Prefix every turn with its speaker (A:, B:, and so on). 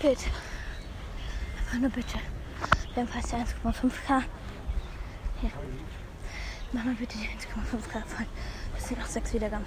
A: Bitte. Einfach nur bitte. Wir haben fast die 1,5k. Hier. Mach mal bitte die 1,5k voll. Das sind noch sechs Wiedergaben.